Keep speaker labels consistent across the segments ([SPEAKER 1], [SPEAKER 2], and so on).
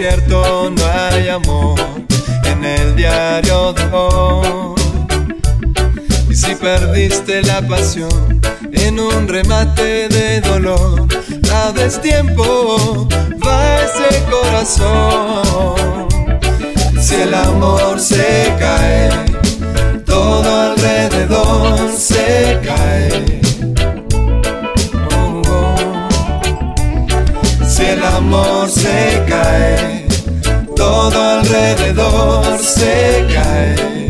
[SPEAKER 1] Desierto, no hay amor en el diario de hoy. Y si perdiste la pasión en un remate de dolor, a tiempo se cae, todo alrededor se cae.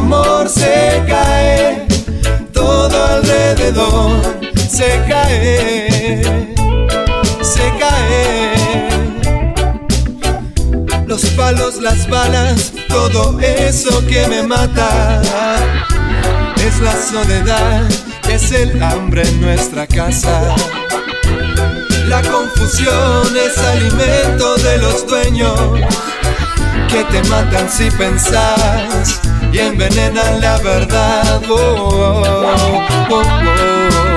[SPEAKER 1] Amor se cae, todo alrededor se cae, se cae. Los palos, las balas, todo eso que me mata. Es la soledad, es el hambre en nuestra casa. La confusión es alimento de los dueños que te matan si pensás y envenenan la verdad. Oh, oh, oh,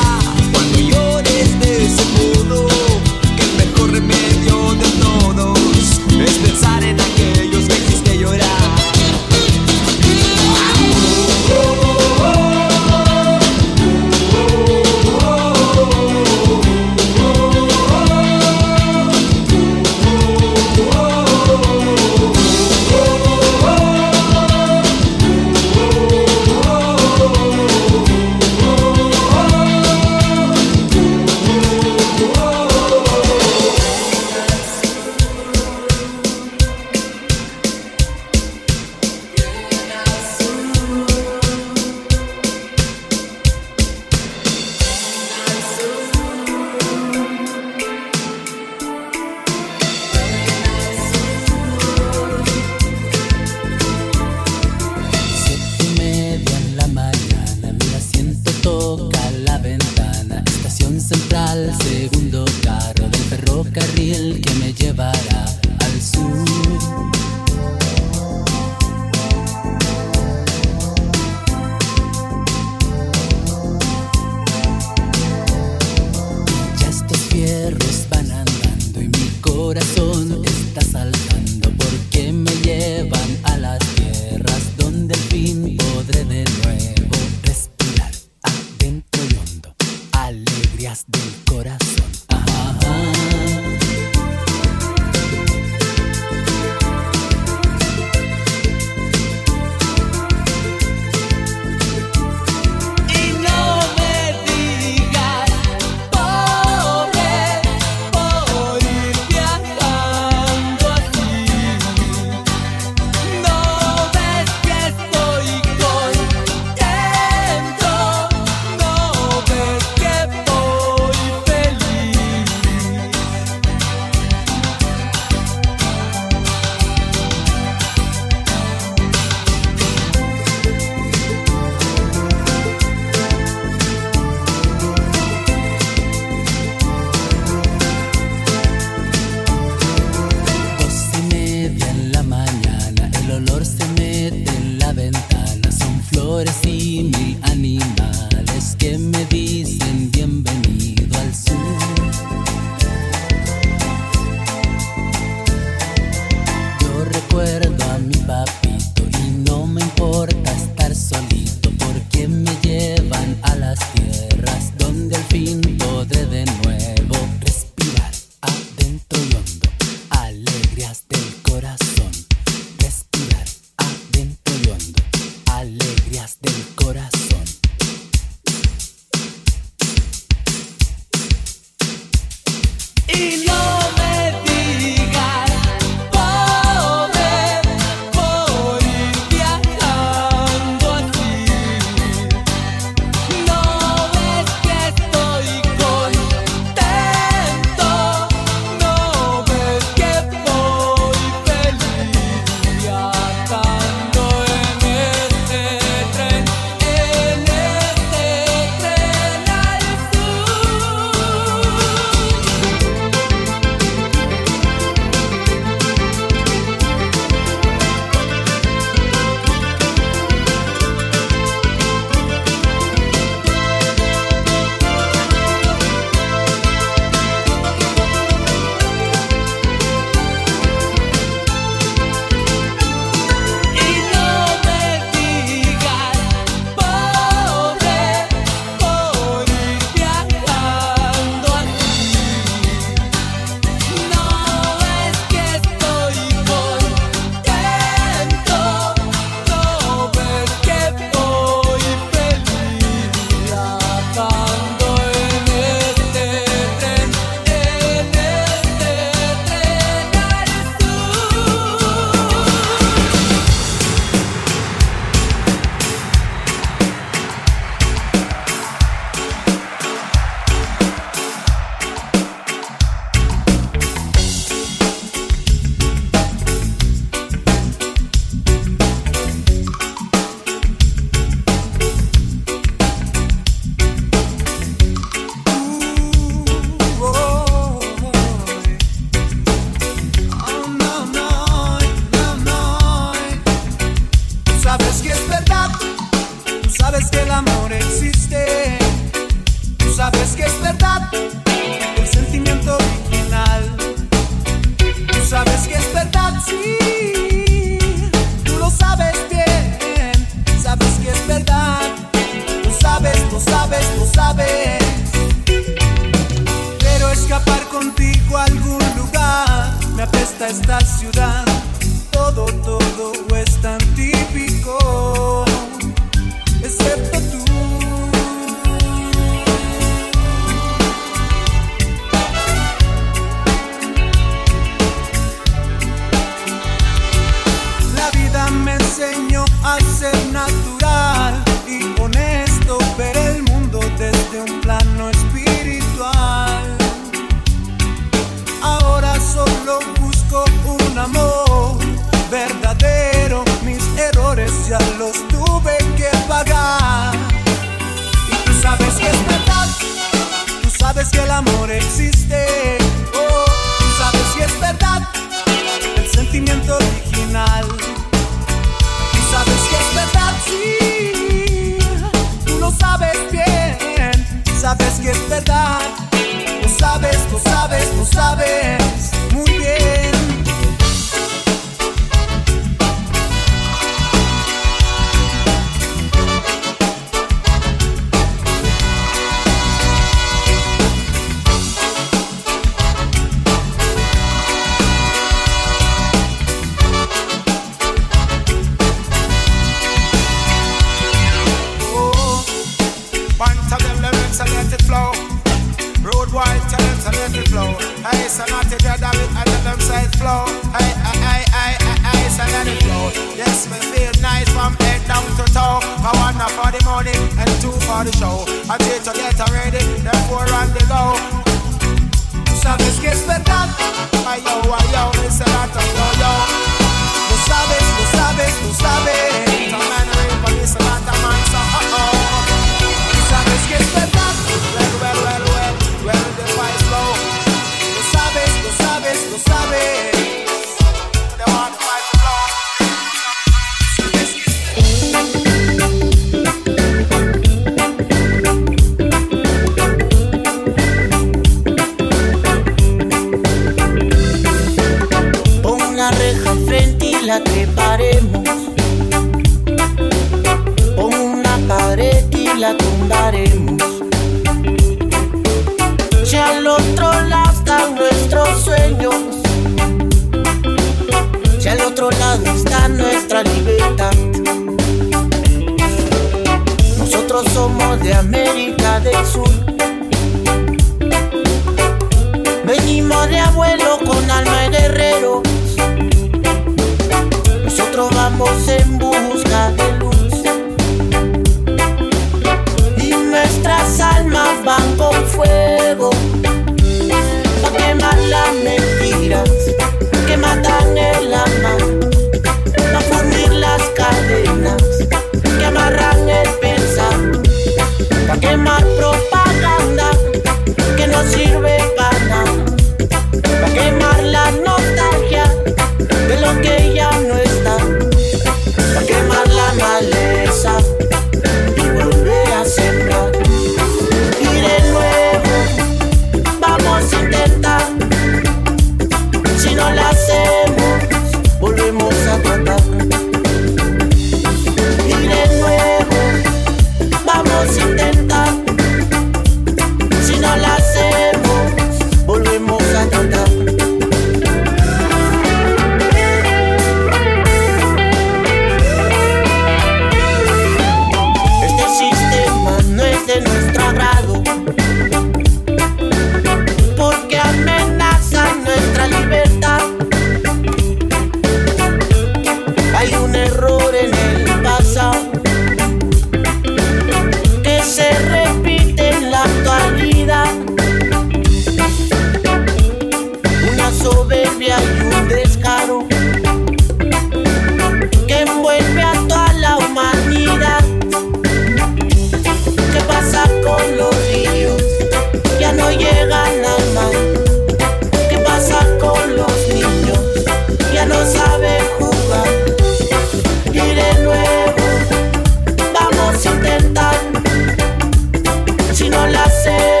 [SPEAKER 1] si no
[SPEAKER 2] la sé.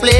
[SPEAKER 3] Play.